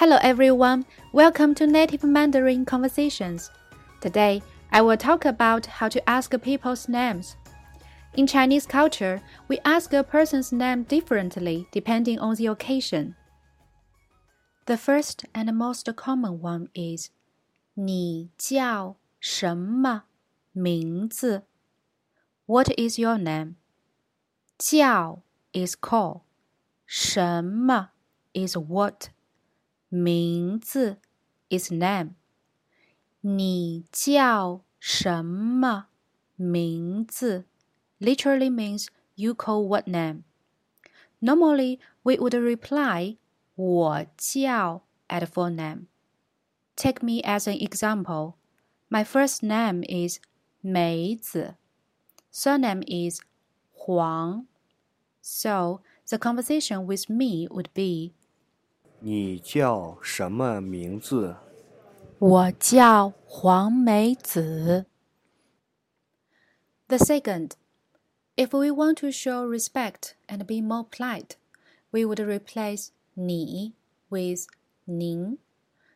Hello everyone, welcome to Native Mandarin Conversations. Today, I will talk about how to ask people's names. In Chinese culture, we ask a person's name differently depending on the occasion. The first and most common one is 你叫什么名字? What is your name? 叫 is call, 什么 is what, 名字 is name. 你叫什么名字 literally means you call what name. Normally, we would reply 我叫 at full name. Take me as an example. My first name is 梅子. Surname is Huang. So the conversation with me would be 你叫什么名字？我叫黄梅子。The second, if we want to show respect and be more polite, we would replace 你 with 您.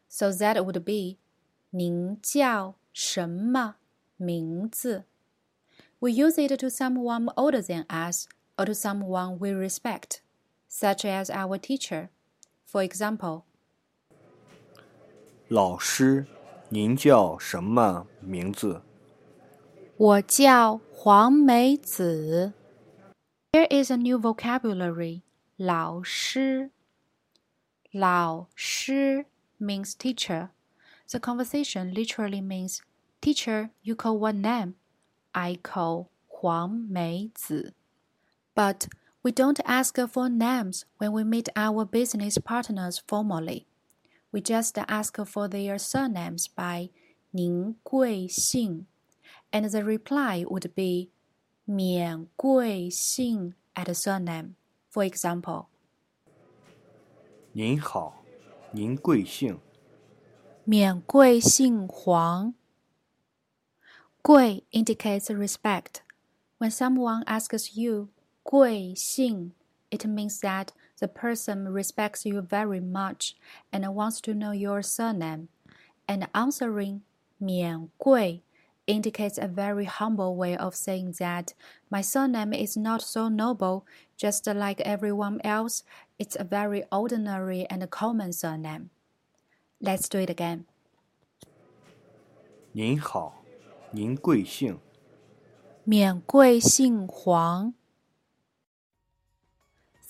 So that would be 您叫什么名字? We use it to someone older than us or to someone we respect, such as our teacher. For example, 老师，您叫什么名字？我叫黄梅子。Here is a new vocabulary. 老师。老师 means teacher. The conversation literally means teacher, you call what name? I call Huang Mei Zi. But we don't ask for names when we meet our business partners formally. We just ask for their surnames by 您贵姓 and the reply would be 免贵姓 at surname. For example, 您好，您贵姓？免贵姓黄。贵 indicates respect. When someone asks you 贵姓, it means that the person respects you very much and wants to know your surname. And answering 免贵 indicates a very humble way of saying that my surname is not so noble, just like everyone else. It's a very ordinary and common surname. Let's do it again. 您好，您贵姓？免贵姓黄。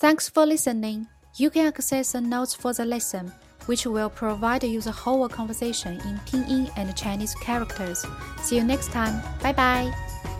Thanks for listening. You can access the notes for the lesson which will provide you the whole conversation in Pinyin and Chinese characters. See you next time. Bye bye.